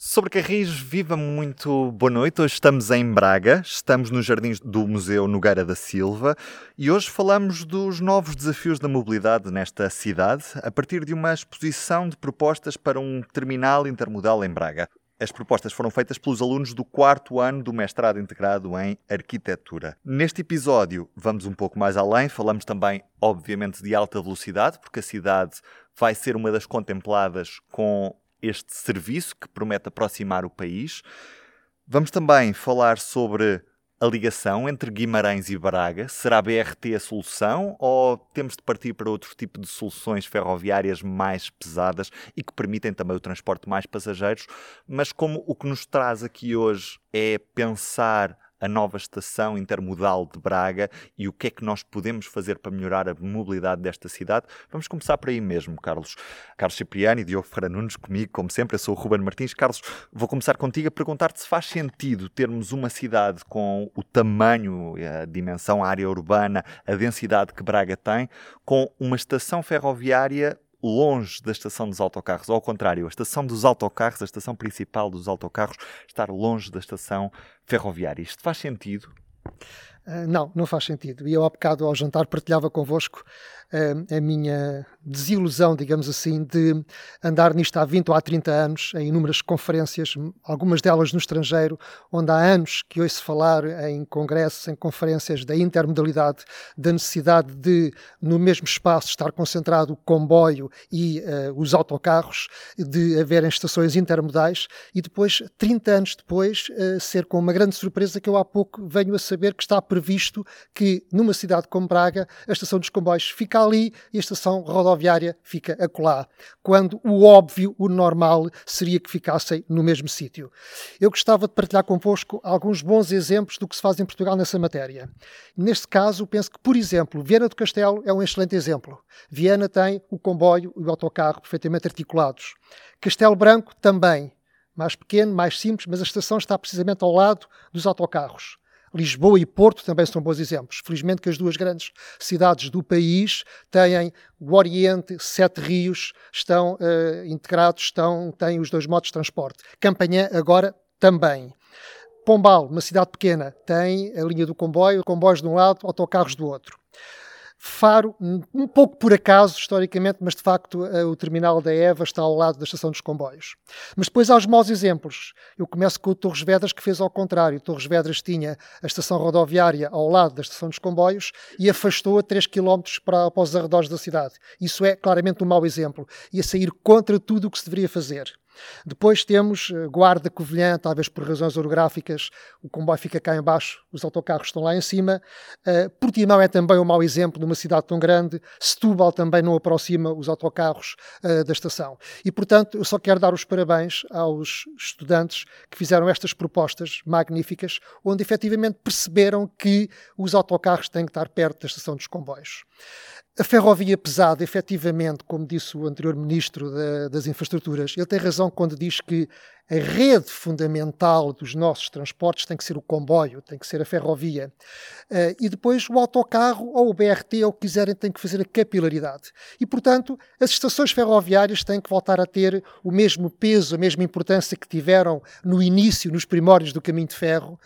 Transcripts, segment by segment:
Sobre Carris, viva muito boa noite. Hoje estamos em Braga, estamos nos jardins do Museu Nogueira da Silva e hoje falamos dos novos desafios da mobilidade nesta cidade a partir de uma exposição de propostas para um terminal intermodal em Braga. As propostas foram feitas pelos alunos do quarto ano do mestrado integrado em Arquitetura. Neste episódio, vamos um pouco mais além, falamos também, obviamente, de alta velocidade, porque a cidade vai ser uma das contempladas com este serviço que promete aproximar o país. Vamos também falar sobre a ligação entre Guimarães e Braga. Será a BRT a solução ou temos de partir para outro tipo de soluções ferroviárias mais pesadas e que permitem também o transporte de mais passageiros? Mas como o que nos traz aqui hoje é pensar a nova estação intermodal de Braga e o que é que nós podemos fazer para melhorar a mobilidade desta cidade. Vamos começar por aí mesmo, Carlos. Carlos Cipriani Diogo Ferreira Nunes comigo, como sempre, eu sou o Ruben Martins. Carlos, vou começar contigo a perguntar-te se faz sentido termos uma cidade com o tamanho, a dimensão, a área urbana, a densidade que Braga tem, com uma estação ferroviária longe da estação dos autocarros, ou ao contrário, a estação dos autocarros, a estação principal dos autocarros, estar longe da estação ferroviária. Isto faz sentido? Uh, não, não faz sentido. E eu, há bocado, ao jantar, partilhava convosco uh, a minha desilusão, digamos assim, de andar nisto há 20 ou há 30 anos, em inúmeras conferências, algumas delas no estrangeiro, onde há anos que ouço falar em congressos, em conferências da intermodalidade, da necessidade de, no mesmo espaço, estar concentrado o comboio e uh, os autocarros, de haverem estações intermodais, e depois, 30 anos depois, uh, ser com uma grande surpresa que eu há pouco venho a saber que está previsto que, numa cidade como Braga, a estação dos comboios fica ali e a estação rodoviária rodoviária fica acolá, quando o óbvio, o normal, seria que ficassem no mesmo sítio. Eu gostava de partilhar convosco alguns bons exemplos do que se faz em Portugal nessa matéria. Neste caso, penso que, por exemplo, Viana do Castelo é um excelente exemplo. Viana tem o comboio e o autocarro perfeitamente articulados. Castelo Branco também. Mais pequeno, mais simples, mas a estação está precisamente ao lado dos autocarros. Lisboa e Porto também são bons exemplos. Felizmente que as duas grandes cidades do país têm o Oriente, Sete Rios, estão uh, integrados, estão, têm os dois modos de transporte. Campanhã agora também. Pombal, uma cidade pequena, tem a linha do comboio, comboios de um lado, autocarros do outro. Faro, um pouco por acaso, historicamente, mas de facto eh, o terminal da Eva está ao lado da estação dos comboios. Mas depois há os maus exemplos. Eu começo com o Torres Vedras, que fez ao contrário. Torres Vedras tinha a estação rodoviária ao lado da estação dos comboios e afastou a 3 km para, para os arredores da cidade. Isso é claramente um mau exemplo. E a sair contra tudo o que se deveria fazer. Depois temos eh, Guarda Covilhã, talvez por razões orográficas, o comboio fica cá embaixo, os autocarros estão lá em cima. Uh, Portimão é também um mau exemplo numa cidade tão grande. Setúbal também não aproxima os autocarros uh, da estação. E, portanto, eu só quero dar os parabéns aos estudantes que fizeram estas propostas magníficas, onde efetivamente perceberam que os autocarros têm que estar perto da estação dos comboios. A ferrovia pesada, efetivamente, como disse o anterior Ministro da, das Infraestruturas, ele tem razão quando diz que a rede fundamental dos nossos transportes tem que ser o comboio, tem que ser a ferrovia. Uh, e depois o autocarro ou o BRT, ou o que quiserem, tem que fazer a capilaridade. E, portanto, as estações ferroviárias têm que voltar a ter o mesmo peso, a mesma importância que tiveram no início, nos primórdios do caminho de ferro,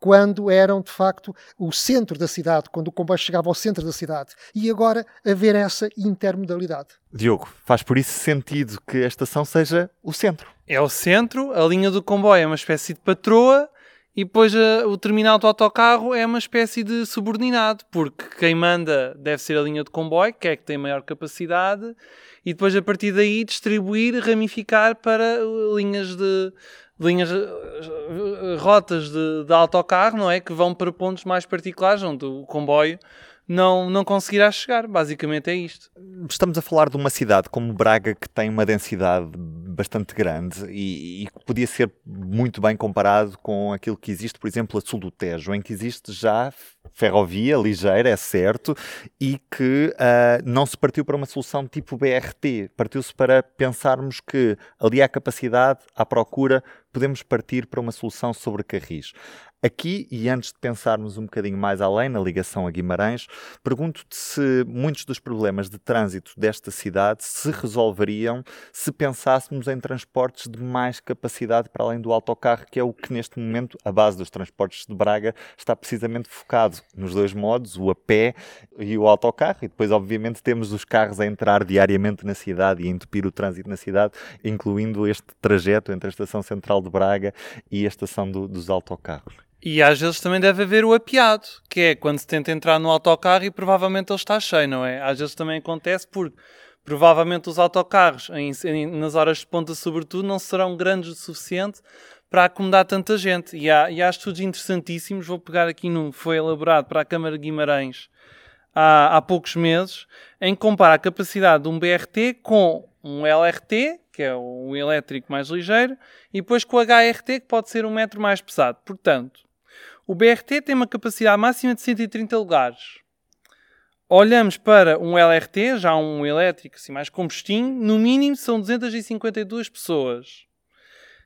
quando eram de facto o centro da cidade, quando o comboio chegava ao centro da cidade. E agora haver essa intermodalidade. Diogo, faz por isso sentido que a estação seja o centro. É o centro, a linha do comboio é uma espécie de patroa e depois a, o terminal do autocarro é uma espécie de subordinado, porque quem manda deve ser a linha de comboio, que é que tem maior capacidade, e depois a partir daí distribuir, ramificar para linhas de, linhas, eh, rotas de, de autocarro, não é? Que vão para pontos mais particulares, onde o comboio não, não conseguirá chegar. Basicamente é isto. Estamos a falar de uma cidade como Braga que tem uma densidade bastante grande e, que podia ser muito bem comparado com aquilo que existe, por exemplo, a sul do Tejo, em que existe já ferrovia ligeira, é certo, e que uh, não se partiu para uma solução tipo BRT, partiu-se para pensarmos que ali há capacidade, há procura, podemos partir para uma solução sobre carris. Aqui, e antes de pensarmos um bocadinho mais além na ligação a Guimarães, pergunto-te se muitos dos problemas de trânsito desta cidade se resolveriam se pensássemos em transportes de mais capacidade para além do autocarro, que é o que neste momento a base dos transportes de Braga está precisamente focado nos dois modos, o a pé e o autocarro, e depois, obviamente, temos os carros a entrar diariamente na cidade e a entupir o trânsito na cidade, incluindo este trajeto entre a estação central de Braga e a estação do, dos autocarros. E às vezes também deve haver o apiado, que é quando se tenta entrar no autocarro e provavelmente ele está cheio, não é? Às vezes também acontece porque provavelmente os autocarros, em, em, nas horas de ponta sobretudo, não serão grandes o suficiente para acomodar tanta gente. E há, e há estudos interessantíssimos, vou pegar aqui num, foi elaborado para a Câmara de Guimarães há, há poucos meses, em que compara a capacidade de um BRT com um LRT, que é um elétrico mais ligeiro, e depois com o HRT, que pode ser um metro mais pesado. Portanto, o BRT tem uma capacidade máxima de 130 lugares. Olhamos para um LRT, já um elétrico assim mais combustinho, no mínimo são 252 pessoas.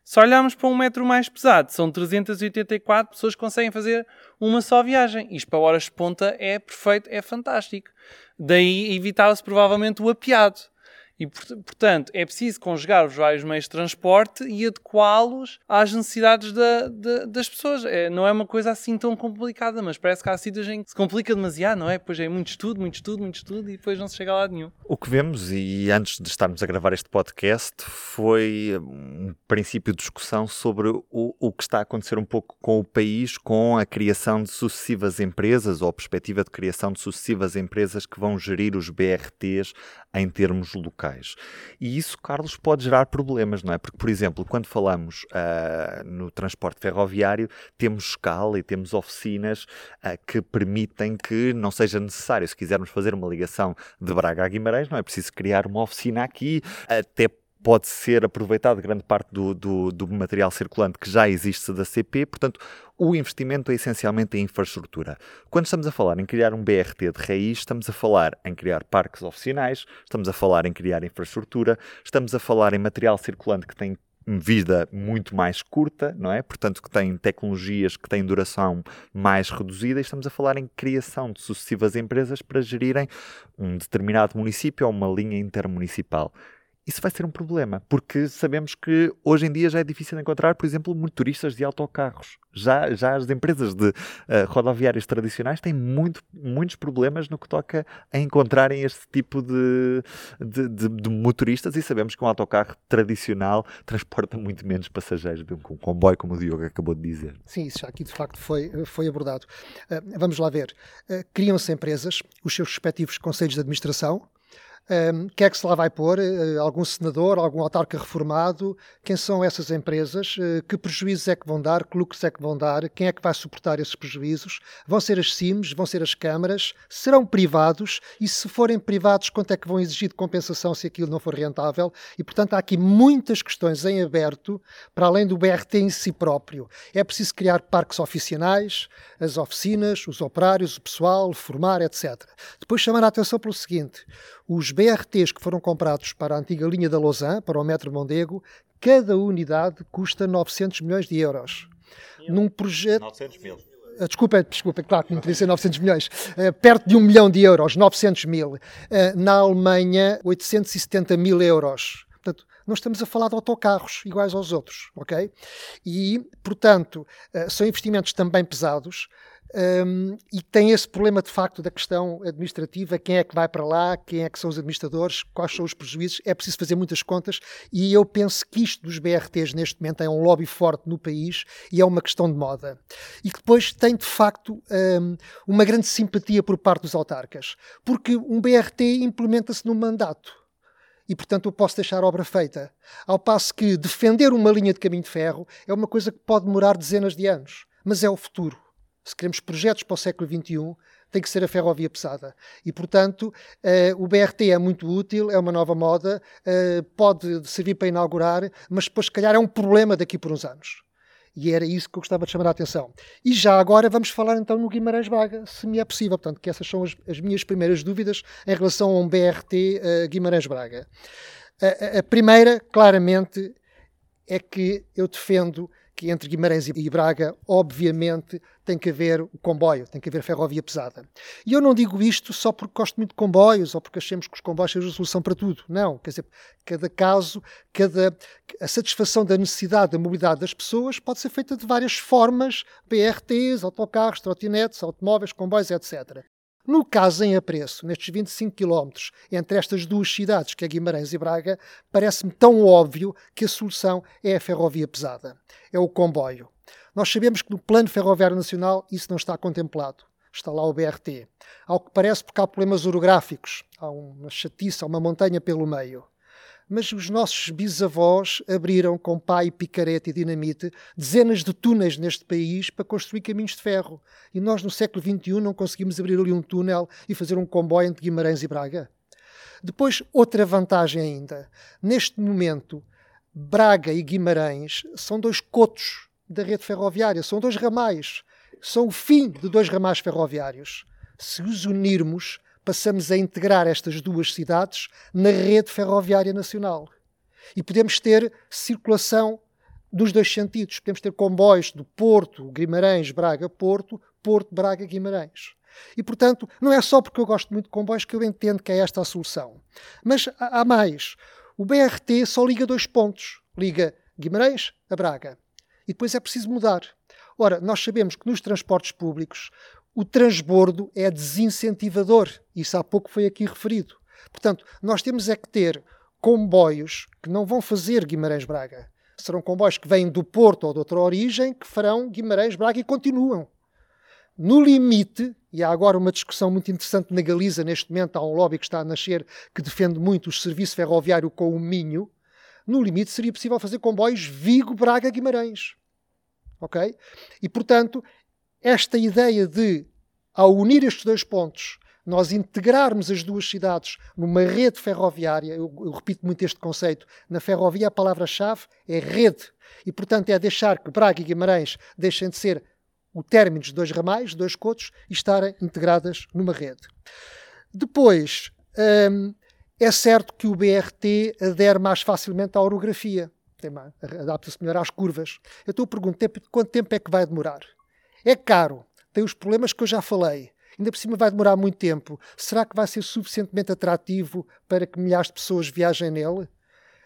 Se olharmos para um metro mais pesado, são 384 pessoas que conseguem fazer uma só viagem. Isto para horas de ponta é perfeito, é fantástico. Daí evitava-se provavelmente o apiado. E, portanto, é preciso conjugar os vários meios de transporte e adequá-los às necessidades da, da, das pessoas. É, não é uma coisa assim tão complicada, mas parece que há sítios em que se complica demasiado, não é? Pois é muito estudo, muito estudo, muito estudo e depois não se chega a lado nenhum. O que vemos, e antes de estarmos a gravar este podcast, foi um princípio de discussão sobre o, o que está a acontecer um pouco com o país, com a criação de sucessivas empresas ou a perspectiva de criação de sucessivas empresas que vão gerir os BRTs em termos locais. E isso, Carlos, pode gerar problemas, não é? Porque, por exemplo, quando falamos uh, no transporte ferroviário, temos escala e temos oficinas uh, que permitem que não seja necessário, se quisermos fazer uma ligação de Braga a Guimarães, não é preciso criar uma oficina aqui, até pode ser aproveitado grande parte do, do, do, material circulante que já existe da CP, portanto, o investimento é essencialmente em infraestrutura. Quando estamos a falar em criar um BRT de raiz, estamos a falar em criar parques oficinais, estamos a falar em criar infraestrutura, estamos a falar em material circulante que tem vida muito mais curta, não é? Portanto, que tem tecnologias que têm duração mais reduzida, e estamos a falar em criação de sucessivas empresas para gerirem um determinado município ou uma linha intermunicipal isso vai ser um problema, porque sabemos que hoje em dia já é difícil encontrar, por exemplo, motoristas de autocarros. Já, já as empresas de uh, rodoviárias tradicionais têm muito, muitos problemas no que toca a encontrarem este tipo de, de, de, de, motoristas e sabemos que um autocarro tradicional transporta muito menos passageiros do que um comboio, como o Diogo acabou de dizer. Sim, isso já aqui de facto foi, foi abordado. Uh, vamos lá ver. Uh, Criam-se empresas, os seus respectivos conselhos de administração, um, quem é que se lá vai pôr? Uh, algum senador, algum autarca reformado? Quem são essas empresas? Uh, que prejuízos é que vão dar? Que lucros é que vão dar? Quem é que vai suportar esses prejuízos? Vão ser as CIMs? Vão ser as câmaras? Serão privados? E se forem privados, quanto é que vão exigir de compensação se aquilo não for rentável? E, portanto, há aqui muitas questões em aberto, para além do BRT em si próprio. É preciso criar parques oficinais, as oficinas, os operários, o pessoal, formar, etc. Depois chamar a atenção pelo seguinte: os BRTs que foram comprados para a antiga linha da Lausanne, para o metro Mondego, cada unidade custa 900 milhões de euros. Mil. Num projeto... 900 mil. Ah, desculpa, desculpa, claro que não podia ser 900 milhões, uh, perto de um milhão de euros, 900 mil. Uh, na Alemanha, 870 mil euros. Portanto, não estamos a falar de autocarros iguais aos outros, ok? E, portanto, são investimentos também pesados, um, e tem esse problema de facto da questão administrativa, quem é que vai para lá, quem é que são os administradores, quais são os prejuízos, é preciso fazer muitas contas. E eu penso que isto dos BRTs neste momento é um lobby forte no país e é uma questão de moda. E que depois tem de facto um, uma grande simpatia por parte dos autarcas, porque um BRT implementa-se no mandato. E, portanto, eu posso deixar a obra feita. Ao passo que defender uma linha de caminho de ferro é uma coisa que pode demorar dezenas de anos, mas é o futuro se queremos projetos para o século XXI, tem que ser a ferrovia pesada. E, portanto, uh, o BRT é muito útil, é uma nova moda, uh, pode servir para inaugurar, mas depois, se calhar, é um problema daqui por uns anos. E era isso que eu gostava de chamar a atenção. E já agora vamos falar então no Guimarães Braga, se me é possível. Portanto, que essas são as, as minhas primeiras dúvidas em relação a um BRT eh, Guimarães Braga. A, a primeira, claramente, é que eu defendo que entre Guimarães e Braga, obviamente, tem que haver o comboio, tem que haver ferrovia pesada. E eu não digo isto só porque gosto muito de comboios ou porque achemos que os comboios sejam a solução para tudo. Não, quer dizer, cada caso, cada a satisfação da necessidade da mobilidade das pessoas pode ser feita de várias formas, BRTs, autocarros, trotinetes, automóveis, comboios, etc. No caso em apreço, nestes 25 km entre estas duas cidades, que é Guimarães e Braga, parece-me tão óbvio que a solução é a ferrovia pesada, é o comboio. Nós sabemos que no Plano Ferroviário Nacional isso não está contemplado. Está lá o BRT. Ao que parece porque há problemas orográficos, há uma chatice, há uma montanha pelo meio mas os nossos bisavós abriram com e picareta e dinamite dezenas de túneis neste país para construir caminhos de ferro. E nós, no século XXI, não conseguimos abrir ali um túnel e fazer um comboio entre Guimarães e Braga. Depois, outra vantagem ainda. Neste momento, Braga e Guimarães são dois cotos da rede ferroviária, são dois ramais. São o fim de dois ramais ferroviários. Se os unirmos, passamos a integrar estas duas cidades na rede ferroviária nacional. E podemos ter circulação dos dois sentidos. Podemos ter comboios do Porto, Guimarães, Braga, Porto, Porto, Braga, Guimarães. E, portanto, não é só porque eu gosto muito de comboios que eu entendo que é esta a solução. Mas há mais. O BRT só liga dois pontos. Liga Guimarães a Braga. E depois é preciso mudar. Ora, nós sabemos que nos transportes públicos o transbordo é desincentivador. Isso há pouco foi aqui referido. Portanto, nós temos é que ter comboios que não vão fazer Guimarães-Braga. Serão comboios que vêm do Porto ou de outra origem que farão Guimarães-Braga e continuam. No limite, e há agora uma discussão muito interessante na Galiza, neste momento há um lobby que está a nascer que defende muito o serviço ferroviário com o Minho, no limite seria possível fazer comboios Vigo-Braga-Guimarães. Ok? E, portanto, esta ideia de, ao unir estes dois pontos, nós integrarmos as duas cidades numa rede ferroviária, eu, eu repito muito este conceito, na ferrovia a palavra-chave é rede. E, portanto, é deixar que Braga e Guimarães deixem de ser o término de dois ramais, dois cotos, e estarem integradas numa rede. Depois, hum, é certo que o BRT adere mais facilmente à orografia, adapta-se melhor às curvas. Eu estou a perguntar quanto tempo é que vai demorar? É caro, tem os problemas que eu já falei. Ainda por cima vai demorar muito tempo. Será que vai ser suficientemente atrativo para que milhares de pessoas viajem nele?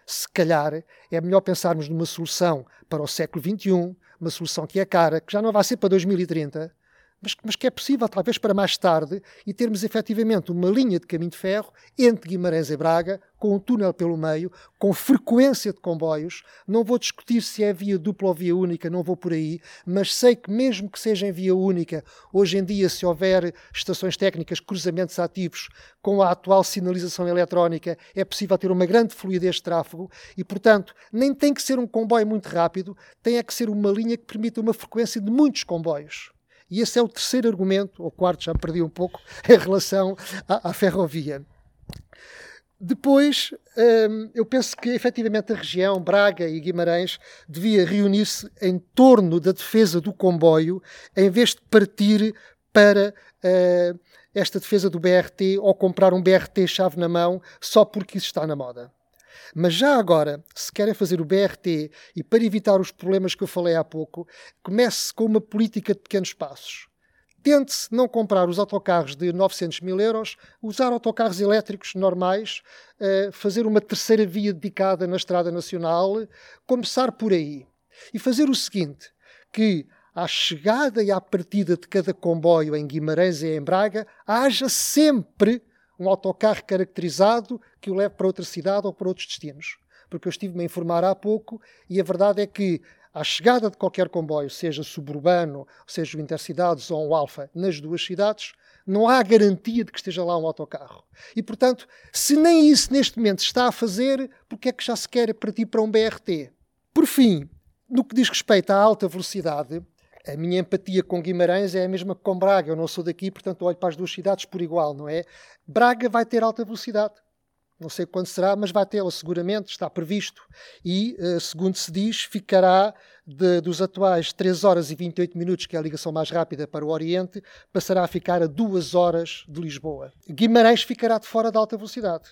Se calhar é melhor pensarmos numa solução para o século XXI, uma solução que é cara, que já não vai ser para 2030, mas, mas, que é possível, talvez para mais tarde, e termos efetivamente uma linha de caminho de ferro entre Guimarães e Braga, com um túnel pelo meio, com frequência de comboios. Não vou discutir se é via dupla ou via única, não vou por aí, mas sei que, mesmo que seja em via única, hoje em dia, se houver estações técnicas, cruzamentos ativos, com a atual sinalização eletrónica, é possível ter uma grande fluidez de tráfego e, portanto, nem tem que ser um comboio muito rápido, tem é que ser uma linha que permita uma frequência de muitos comboios. E esse é o terceiro argumento, ou quarto, já perdi um pouco, em relação à, à ferrovia. Depois, hum, eu penso que efetivamente a região, Braga e Guimarães, devia reunir-se em torno da defesa do comboio, em vez de partir para uh, esta defesa do BRT ou comprar um BRT chave na mão só porque isso está na moda. Mas já agora, se querem fazer o BRT e para evitar os problemas que eu falei há pouco, comece com uma política de pequenos passos. Tente-se não comprar os autocarros de 900 mil euros, usar autocarros elétricos normais, uh, fazer uma terceira via dedicada na Estrada Nacional, começar por aí. E fazer o seguinte, que à chegada e à partida de cada comboio em Guimarães e em Braga, haja sempre um autocarro caracterizado que o leve para outra cidade ou para outros destinos. Porque eu estive-me a informar há pouco e a verdade é que à chegada de qualquer comboio, seja suburbano, seja o Intercidades ou o Alfa, nas duas cidades, não há garantia de que esteja lá um autocarro. E, portanto, se nem isso neste momento está a fazer, porque é que já se quer partir para um BRT? Por fim, no que diz respeito à alta velocidade, a minha empatia com Guimarães é a mesma que com Braga. Eu não sou daqui, portanto olho para as duas cidades por igual, não é? Braga vai ter alta velocidade. Não sei quando será, mas vai tê-la seguramente, está previsto. E, eh, segundo se diz, ficará de, dos atuais 3 horas e 28 minutos, que é a ligação mais rápida para o Oriente, passará a ficar a 2 horas de Lisboa. Guimarães ficará de fora da alta velocidade.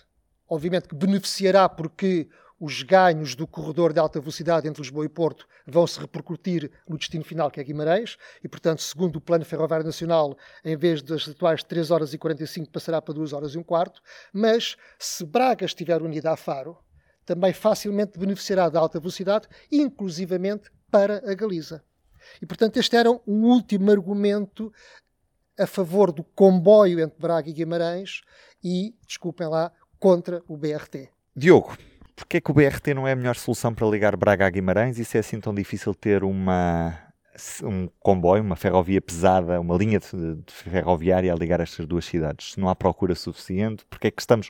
Obviamente que beneficiará porque os ganhos do corredor de alta velocidade entre Lisboa e Porto vão se repercutir no destino final, que é Guimarães, e, portanto, segundo o Plano Ferroviário Nacional, em vez das atuais 3 horas e 45, passará para 2 horas e um quarto. Mas, se Braga estiver unida a Faro, também facilmente beneficiará da alta velocidade, inclusivamente para a Galiza. E, portanto, este era um último argumento a favor do comboio entre Braga e Guimarães e, desculpem lá, contra o BRT. Diogo, porquê é que o BRT não é a melhor solução para ligar Braga a Guimarães e se é assim tão difícil ter uma, um comboio, uma ferrovia pesada, uma linha de, de ferroviária a ligar estas duas cidades? Se não há procura suficiente, porquê é que estamos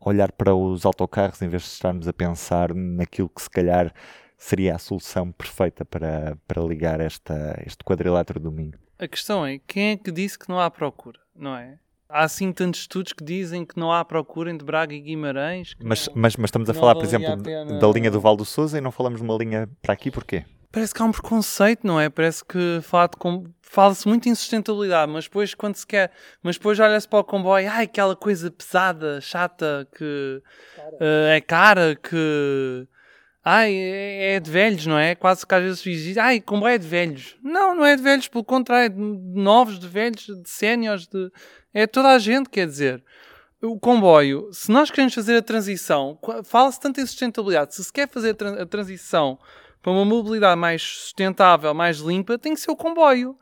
a olhar para os autocarros em vez de estarmos a pensar naquilo que se calhar seria a solução perfeita para, para ligar esta, este quadrilátero domingo? A questão é, quem é que disse que não há procura, não é? Há assim tantos estudos que dizem que não há procura entre Braga e Guimarães. Mas, não, mas, mas, estamos a falar, por exemplo, da linha do Val do Sousa e não falamos de uma linha para aqui, porquê? Parece que há um preconceito, não é? Parece que fala-se muito em sustentabilidade, mas depois quando se quer, mas depois olha-se para o comboio, ai, aquela coisa pesada, chata, que cara. Uh, é cara, que Ai, é, é de velhos, não é? Quase que às vezes diz, ai, como é de velhos. Não, não é de velhos, pelo contrário, de novos, de velhos, de séniores, de... é toda a gente, quer dizer. O comboio, se nós queremos fazer a transição, fala-se tanto em sustentabilidade, se se quer fazer a transição para uma mobilidade mais sustentável, mais limpa, tem que ser o comboio.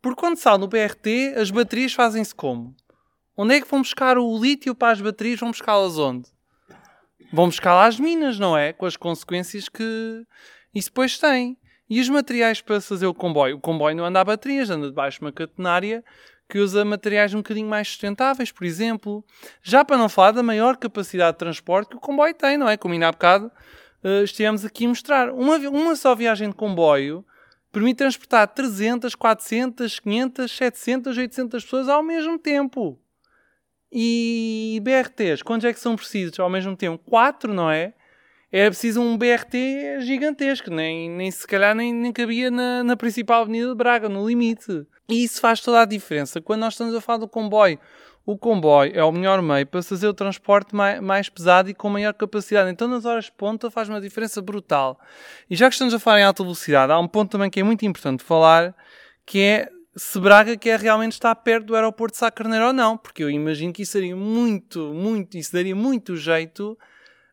Porque quando sai no BRT, as baterias fazem-se como? Onde é que vão buscar o lítio para as baterias? Vão buscá-las onde? Vão buscar lá as minas, não é? Com as consequências que isso depois tem. E os materiais para fazer o comboio? O comboio não anda a baterias, anda debaixo de uma catenária que usa materiais um bocadinho mais sustentáveis, por exemplo. Já para não falar da maior capacidade de transporte que o comboio tem, não é? Como ainda há bocado uh, estivemos aqui a mostrar. Uma, uma só viagem de comboio permite transportar 300, 400, 500, 700, 800 pessoas ao mesmo tempo. E BRTs, quantos é que são precisos ao mesmo tempo? Quatro, não é? Era preciso um BRT gigantesco, nem, nem se calhar nem, nem cabia na, na principal avenida de Braga, no limite. E isso faz toda a diferença. Quando nós estamos a falar do comboio, o comboio é o melhor meio para fazer o transporte mais, mais, pesado e com maior capacidade. Então, nas horas de ponta, faz uma diferença brutal. E já que estamos a falar em alta velocidade, há um ponto também que é muito importante falar, que é se Braga quer realmente estar perto do aeroporto de Sá Carneiro ou não, porque eu imagino que isso seria muito, muito, isso daria muito jeito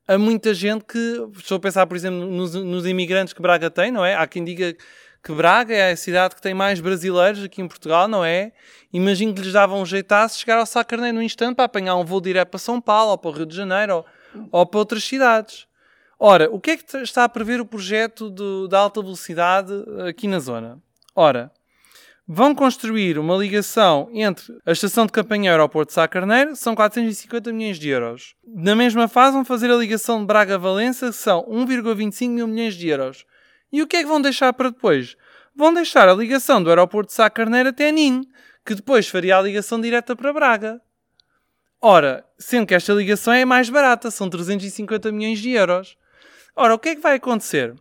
a muita gente que, estou a pensar, por exemplo, nos, nos imigrantes que Braga tem, não é? Há quem diga que Braga é a cidade que tem mais brasileiros aqui em Portugal, não é? Imagino que lhes dava um jeitaço chegar ao Sá Carneiro no instante para apanhar um voo direto para São Paulo ou para o Rio de Janeiro ou, ou para outras cidades. Ora, o que é que está a prever o projeto do, da alta velocidade aqui na zona? Ora, vão construir uma ligação entre a estação de campanha e o aeroporto de Sá Carneiro, são 450 milhões de euros. Na mesma fase vão fazer a ligação de Braga-Valença, que são 1,25 mil milhões de euros. E o que é que vão deixar para depois? Vão deixar a ligação do aeroporto de Sá Carneiro até Nin, que depois faria a ligação direta para Braga. Ora, sendo que esta ligação é mais barata, são 350 milhões de euros. Ora, o que é que vai acontecer?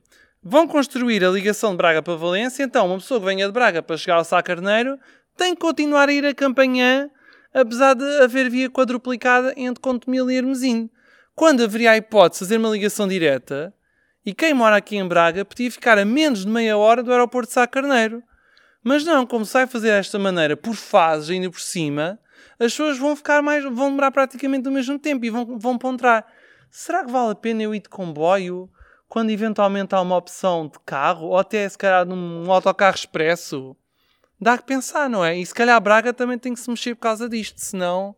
Vão construir a ligação de Braga para Valência, então uma pessoa que venha de Braga para chegar ao Sá Carneiro tem que continuar a ir a Campanhã, apesar de haver via quadruplicada entre Contomil e Hermesim. Quando haveria a hipótese de fazer uma ligação direta, e quem mora aqui em Braga podia ficar a menos de meia hora do aeroporto de Sá Carneiro. Mas não, como se vai fazer desta maneira, por fases, ainda por cima, as pessoas vão ficar mais, vão demorar praticamente o mesmo tempo e vão, vão ponderar. Será que vale a pena eu ir de comboio? Quando eventualmente há uma opção de carro, ou até se calhar num autocarro expresso, dá que pensar, não é? E se calhar Braga também tem que se mexer por causa disto, senão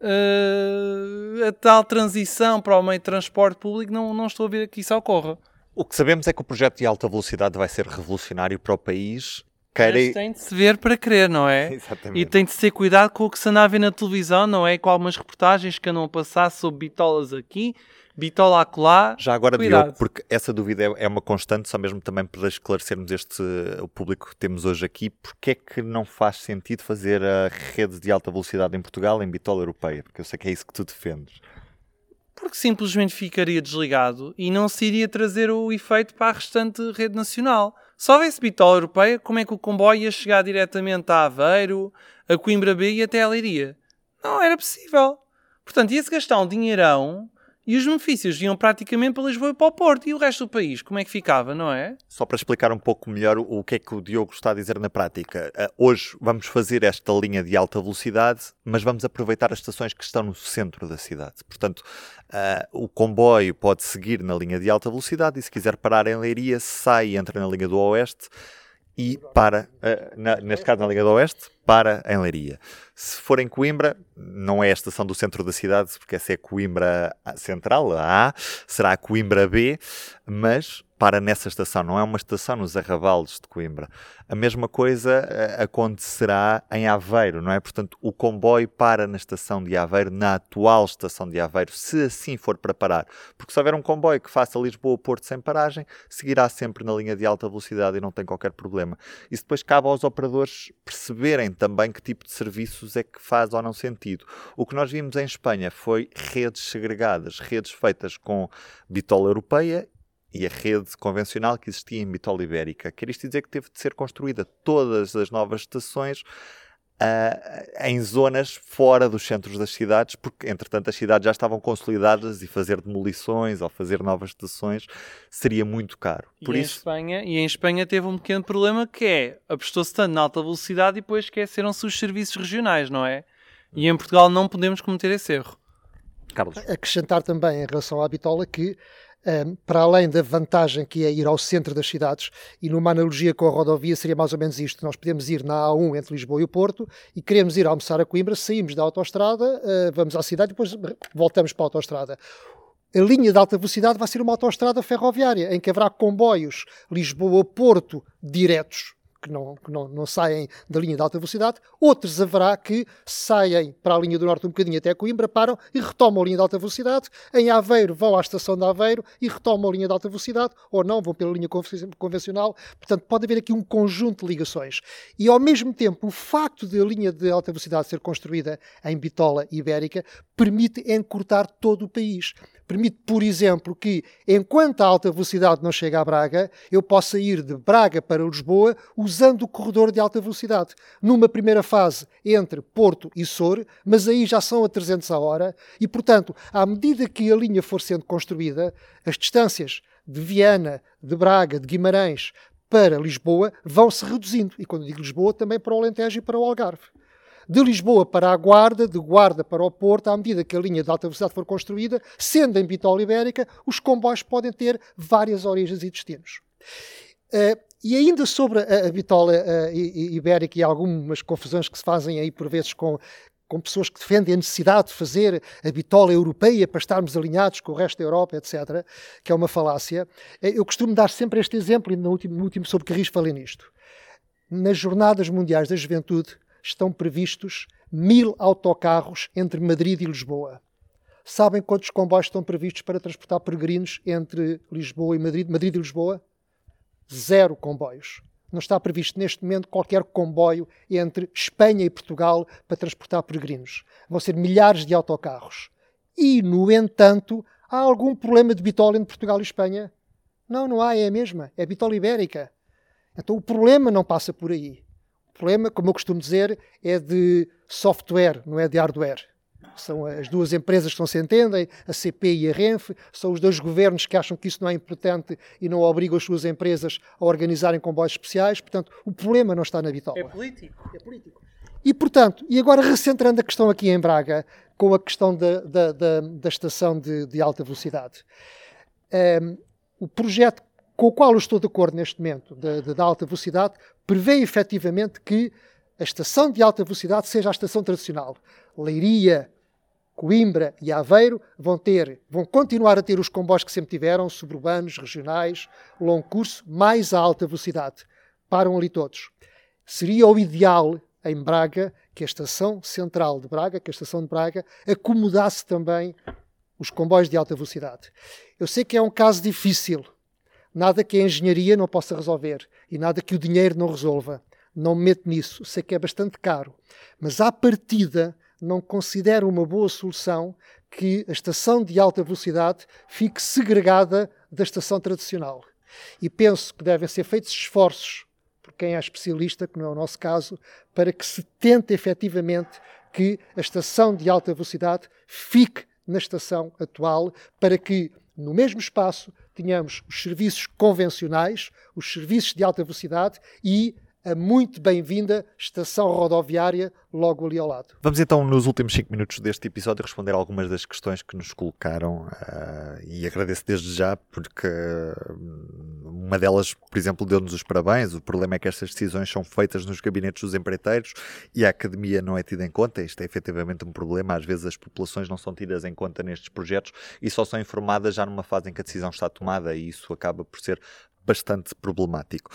uh, a tal transição para o meio de transporte público não, não estou a ver que isso ocorra. O que sabemos é que o projeto de alta velocidade vai ser revolucionário para o país. Queira... Mas tem de se ver para crer, não é? Exatamente. E tem de ser cuidado com o que se anda a ver na televisão, não é? Com algumas reportagens que andam a passar sobre bitolas aqui, bitola acolá. Já agora, Cuidado. Diogo, porque essa dúvida é, é, uma constante, só mesmo também para esclarecermos este, o público que temos hoje aqui, porque é que não faz sentido fazer a rede de alta velocidade em Portugal em bitola europeia? Porque eu sei que é isso que tu defendes. Porque simplesmente ficaria desligado e não se iria trazer o efeito para a restante rede nacional. Se houvesse bitola europeia, como é que o comboio ia chegar diretamente a Aveiro, a Coimbra B e até a Leiria? Não era possível. Portanto, ia-se gastar um dinheirão e os benefícios iam praticamente para Lisboa e para o Porto. E o resto do país, como é que ficava, não é? Só para explicar um pouco melhor o que é que o Diogo está a dizer na prática. Uh, hoje vamos fazer esta linha de alta velocidade, mas vamos aproveitar as estações que estão no centro da cidade. Portanto, uh, o comboio pode seguir na linha de alta velocidade e se quiser parar em Leiria, sai e entra na linha do Oeste e para, na, neste caso na Liga do Oeste, para em Leiria. Se for em Coimbra, não é a estação do centro da cidade, porque essa é Coimbra Central, a A, será a Coimbra B, mas para nessa estação, não é uma estação nos arrabaldes de Coimbra. A mesma coisa uh, acontecerá em Aveiro, não é? Portanto, o comboio para na estação de Aveiro, na atual estação de Aveiro, se assim for para parar. Porque se houver um comboio que faça Lisboa-Porto sem paragem, seguirá sempre na linha de alta velocidade e não tem qualquer problema. Isso depois cabe aos operadores perceberem também que tipo de serviços é que faz ou não sentido. O que nós vimos em Espanha foi redes segregadas, redes feitas com bitola europeia e a rede convencional que existia em bitola ibérica. Quer isto dizer que teve de ser construída todas as novas estações Uh, em zonas fora dos centros das cidades, porque entretanto as cidades já estavam consolidadas e fazer demolições ou fazer novas estações seria muito caro. Por e, isso... em Espanha, e em Espanha teve um pequeno problema que é apostou-se tanto na alta velocidade e depois esqueceram-se os serviços regionais, não é? E em Portugal não podemos cometer esse erro. Carlos. Acrescentar também em relação à bitola que para além da vantagem que é ir ao centro das cidades, e numa analogia com a rodovia seria mais ou menos isto: nós podemos ir na A1 entre Lisboa e o Porto e queremos ir almoçar a Coimbra, saímos da autostrada, uh, vamos à cidade e depois voltamos para a autostrada. A linha de alta velocidade vai ser uma autostrada ferroviária, em que haverá comboios Lisboa-Porto diretos que não, que não, não saem da linha de alta velocidade, outros haverá que saem para a linha do norte um bocadinho até Coimbra, param e retomam a linha de alta velocidade. Em Aveiro vão à estação de Aveiro e retomam a linha de alta velocidade, ou não, vão pela linha convencional. Portanto, pode haver aqui um conjunto de ligações. E ao mesmo tempo, o facto de a linha de alta velocidade ser construída em bitola ibérica permite encurtar todo o país permite, por exemplo, que enquanto a alta velocidade não chega a Braga, eu possa ir de Braga para Lisboa o corredor de alta velocidade. Numa primeira fase entre Porto e Sor, mas aí já são a 300 a hora e, portanto, à medida que a linha for sendo construída, as distâncias de Viana, de Braga, de Guimarães para Lisboa vão se reduzindo. E quando digo Lisboa, também para o Alentejo e para o Algarve de Lisboa para a Guarda, de Guarda para o Porto, à medida que a linha de alta velocidade for construída, sendo em bitola ibérica, os comboios podem ter várias origens e destinos. Uh, e ainda sobre a, a bitola uh, ibérica e algumas confusões que se fazem aí por vezes com, com pessoas que defendem a necessidade de fazer a bitola europeia para estarmos alinhados com o resto da Europa, etc., que é uma falácia. Eh, eu costumo dar sempre este exemplo, e no último, no último sobre Carris falei nisto. Nas Jornadas Mundiais da Juventude, estão previstos mil autocarros entre Madrid e Lisboa. Sabem quantos comboios estão previstos para transportar peregrinos entre Lisboa e Madrid, Madrid e Lisboa? Zero comboios. Não está previsto neste momento qualquer comboio entre Espanha e Portugal para transportar peregrinos. Vão ser milhares de autocarros. E, no entanto, há algum problema de bitola entre Portugal e Espanha? Não, não há, é a mesma. É bitola ibérica. Então o problema não passa por aí problema, como eu costumo dizer, é de software, não é de hardware. São as duas empresas que não se entendem, a CP e a Renfe, são os dois governos que acham que isso não é importante e não obrigam as suas empresas a organizarem comboios especiais. Portanto, o problema não está na Bitola. É político. É político. E, portanto, e agora recentrando a questão aqui em Braga, com a questão da, da, da, da estação de, de, alta velocidade. Um, ehm, o projeto com o qual eu estou de acordo neste momento, da alta velocidade, prevê efetivamente que a estação de alta velocidade seja a estação tradicional. Leiria, Coimbra e Aveiro vão ter, vão continuar a ter os comboios que sempre tiveram, suburbanos, regionais, longo curso, mais a alta velocidade. Param ali todos. Seria o ideal em Braga que a estação central de Braga, que a estação de Braga, acomodasse também os comboios de alta velocidade. Eu sei que é um caso difícil, Nada que a engenharia não possa resolver e nada que o dinheiro não resolva. Não me meto nisso, sei que é bastante caro. Mas à partida, não considero uma boa solução que a estação de alta velocidade fique segregada da estação tradicional. E penso que devem ser feitos esforços, por quem é especialista, que não é o nosso caso, para que se tente efetivamente que a estação de alta velocidade fique na estação atual para que, no mesmo espaço, tenhamos os serviços convencionais, os serviços de alta velocidade e a muito bem-vinda estação rodoviária logo ali ao lado. Vamos então, nos últimos 5 minutos deste episódio, responder algumas das questões que nos colocaram uh, e agradeço desde já, porque hum, uma delas, por exemplo, deu-nos os parabéns. O problema é que estas decisões são feitas nos gabinetes dos empreiteiros e a academia não é tida em conta. Isto é efetivamente um problema. Às vezes as populações não são tidas em conta nestes projetos e só são informadas já numa fase em que a decisão está tomada e isso acaba por ser bastante problemático.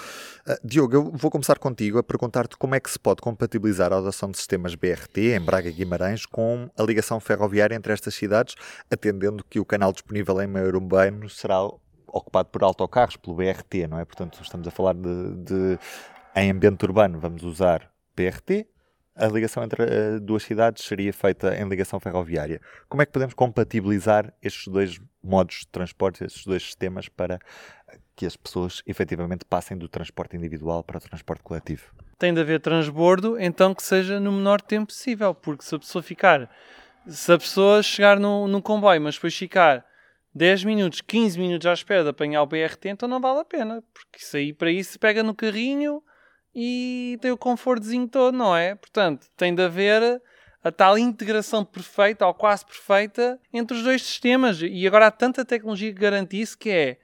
Uh, Diogo, eu vou começar contigo a perguntar-te como é que se pode compatibilizar a adoção de sistemas BRT em Braga e Guimarães com a ligação ferroviária entre estas cidades, atendendo que o canal disponível em meio urbano será ocupado por autocarros, pelo BRT, não é? Portanto, estamos a falar de, de em ambiente urbano, vamos usar BRT, a ligação entre uh, duas cidades seria feita em ligação ferroviária. Como é que podemos compatibilizar estes dois modos de transporte, estes dois sistemas, para que as pessoas efetivamente passem do transporte individual para o transporte coletivo? Tem de haver transbordo, então que seja no menor tempo possível, porque se a pessoa ficar, se a pessoa chegar no, no comboio, mas depois ficar 10 minutos, 15 minutos à espera de apanhar o BRT, então não vale a pena, porque isso aí para isso pega no carrinho e tem o confortozinho todo, não é? Portanto, tem de haver a tal integração perfeita ou quase perfeita entre os dois sistemas. E agora há tanta tecnologia que garante isso que é.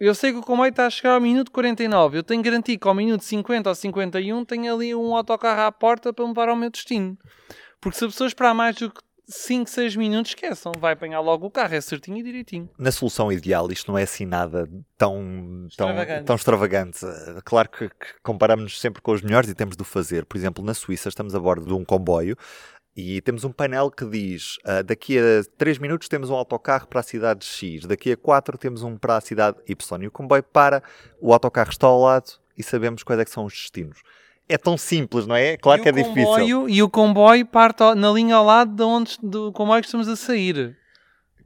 Eu sei que o comboio está a chegar ao minuto 49. Eu tenho garantido que ao minuto 50 ou 51 tenho ali um autocarro à porta para me levar ao meu destino. Porque se a pessoa esperar mais do que 5, 6 minutos, esqueçam, vai apanhar logo o carro, é certinho e direitinho. Na solução ideal, isto não é assim nada tão extravagante. Tão, tão extravagante. Claro que, que comparamos sempre com os melhores e temos de o fazer. Por exemplo, na Suíça, estamos a bordo de um comboio e temos um painel que diz: uh, daqui a 3 minutos temos um autocarro para a cidade X, daqui a 4 temos um para a cidade Y. E o comboio para, o autocarro está ao lado e sabemos quais é são os destinos é tão simples, não é? Claro e que é comboio, difícil. E o comboio parte na linha ao lado de onde do comboio que estamos a sair.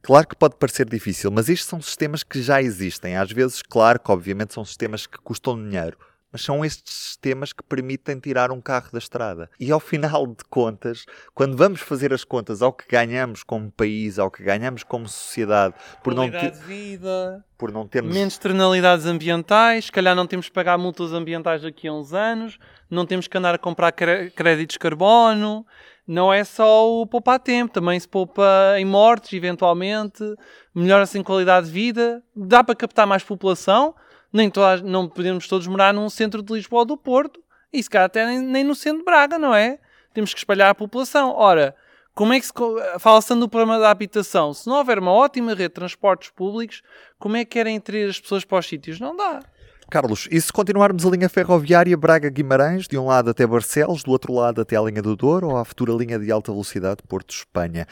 Claro que pode parecer difícil, mas estes são sistemas que já existem. Às vezes, claro que obviamente são sistemas que custam dinheiro mas são estes sistemas que permitem tirar um carro da estrada. E ao final de contas, quando vamos fazer as contas ao que ganhamos como país, ao que ganhamos como sociedade, por não ter vida, por não termos menos externalidades ambientais, se calhar não temos que pagar multas ambientais daqui a uns anos, não temos que andar a comprar créditos de carbono, não é só o poupar tempo, também se poupa em mortes, eventualmente, melhora-se em qualidade de vida, dá para captar mais população, nem todas, não podemos todos morar num centro de Lisboa ou do Porto, e se calhar até nem, nem no centro de Braga, não é? Temos que espalhar a população. Ora, como é que se fala-se do problema da habitação? Se não houver uma ótima rede de transportes públicos, como é que querem ter as pessoas para os sítios? Não dá. Carlos, e se continuarmos a linha ferroviária Braga-Guimarães, de um lado até Barcelos, do outro lado até a linha do Douro, ou a futura linha de alta velocidade Porto-Espanha?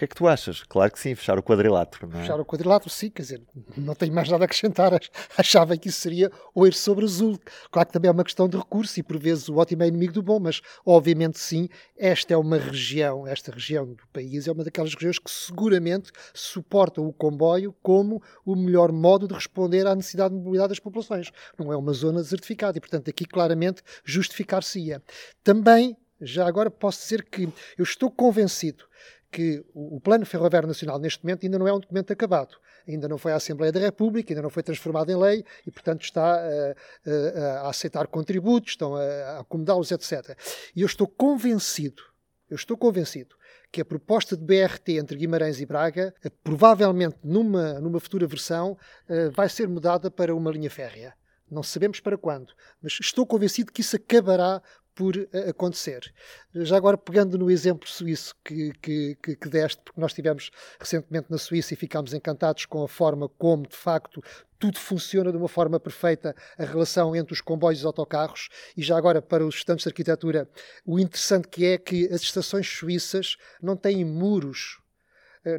Que é que tu achas? Claro que sim, fechar o quadrilátero, não é? Fechar o quadrilátero, sim, quer dizer, não tenho mais nada a acrescentar. Achava que isso seria oiro sobre azul. Claro que também é uma questão de recurso e por vezes o ótimo é inimigo do bom, mas obviamente sim, esta é uma região, esta região do país é uma daquelas regiões que seguramente suportam o comboio como o melhor modo de responder à necessidade de mobilidade das populações. Não é uma zona desertificada e, portanto, aqui claramente justificar-se-ia. Também, já agora posso dizer que eu estou convencido que o Plano Ferroviário Nacional, neste momento, ainda não é um documento acabado. Ainda não foi à Assembleia da República, ainda não foi transformado em lei e, portanto, está a, a, a aceitar contributos, estão a, a acomodá-los, etc. E eu estou convencido, eu estou convencido que a proposta de BRT entre Guimarães e Braga, eh, provavelmente numa, numa futura versão, eh, vai ser mudada para uma linha férrea. Não sabemos para quando, mas estou convencido que isso acabará por eh, acontecer. Já agora, pegando no exemplo suíço que, que, que, deste, porque nós estivemos recentemente na Suíça e ficámos encantados com a forma como, de facto, tudo funciona de uma forma perfeita, a relação entre os comboios e os autocarros. E já agora, para os estudantes de arquitetura, o interessante que é que as estações suíças não têm muros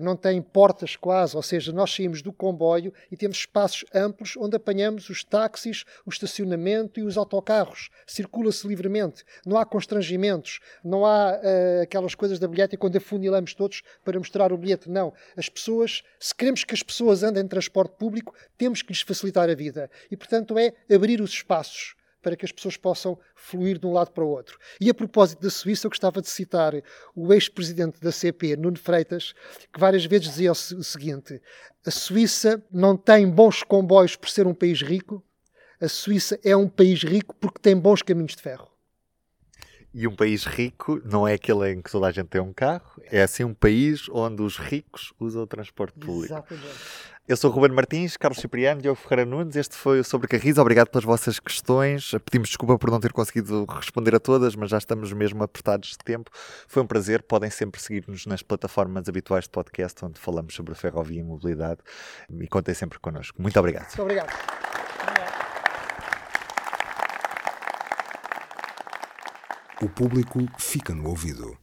não tem portas quase, ou seja, nós saímos do comboio e temos espaços amplos onde apanhamos os táxis, o estacionamento e os autocarros. Circula-se livremente, não há constrangimentos, não há uh, aquelas coisas da bilhete quando afunilamos todos para mostrar o bilhete. Não. As pessoas, se queremos que as pessoas andem em transporte público, temos que lhes facilitar a vida. E, portanto, é abrir os espaços para que as pessoas possam fluir de um lado para o outro. E a propósito da Suíça, eu gostava de citar o ex-presidente da CP, Nuno Freitas, que várias vezes dizia o seguinte: a Suíça não tem bons comboios por ser um país rico, a Suíça é um país rico porque tem bons caminhos de ferro. E um país rico não é aquele em que toda a gente tem um carro, é assim um país onde os ricos usam o transporte público. Exatamente. Eu sou o Ruben Martins, Carlos Cipriano, Diogo Ferreira Nunes. Este foi o Sobre Carris. Obrigado pelas vossas questões. Pedimos desculpa por não ter conseguido responder a todas, mas já estamos mesmo apertados de tempo. Foi um prazer. Podem sempre seguir-nos nas plataformas habituais de podcast, onde falamos sobre ferrovia e mobilidade. E contem sempre connosco. Muito obrigado. Muito obrigado. O público fica no ouvido.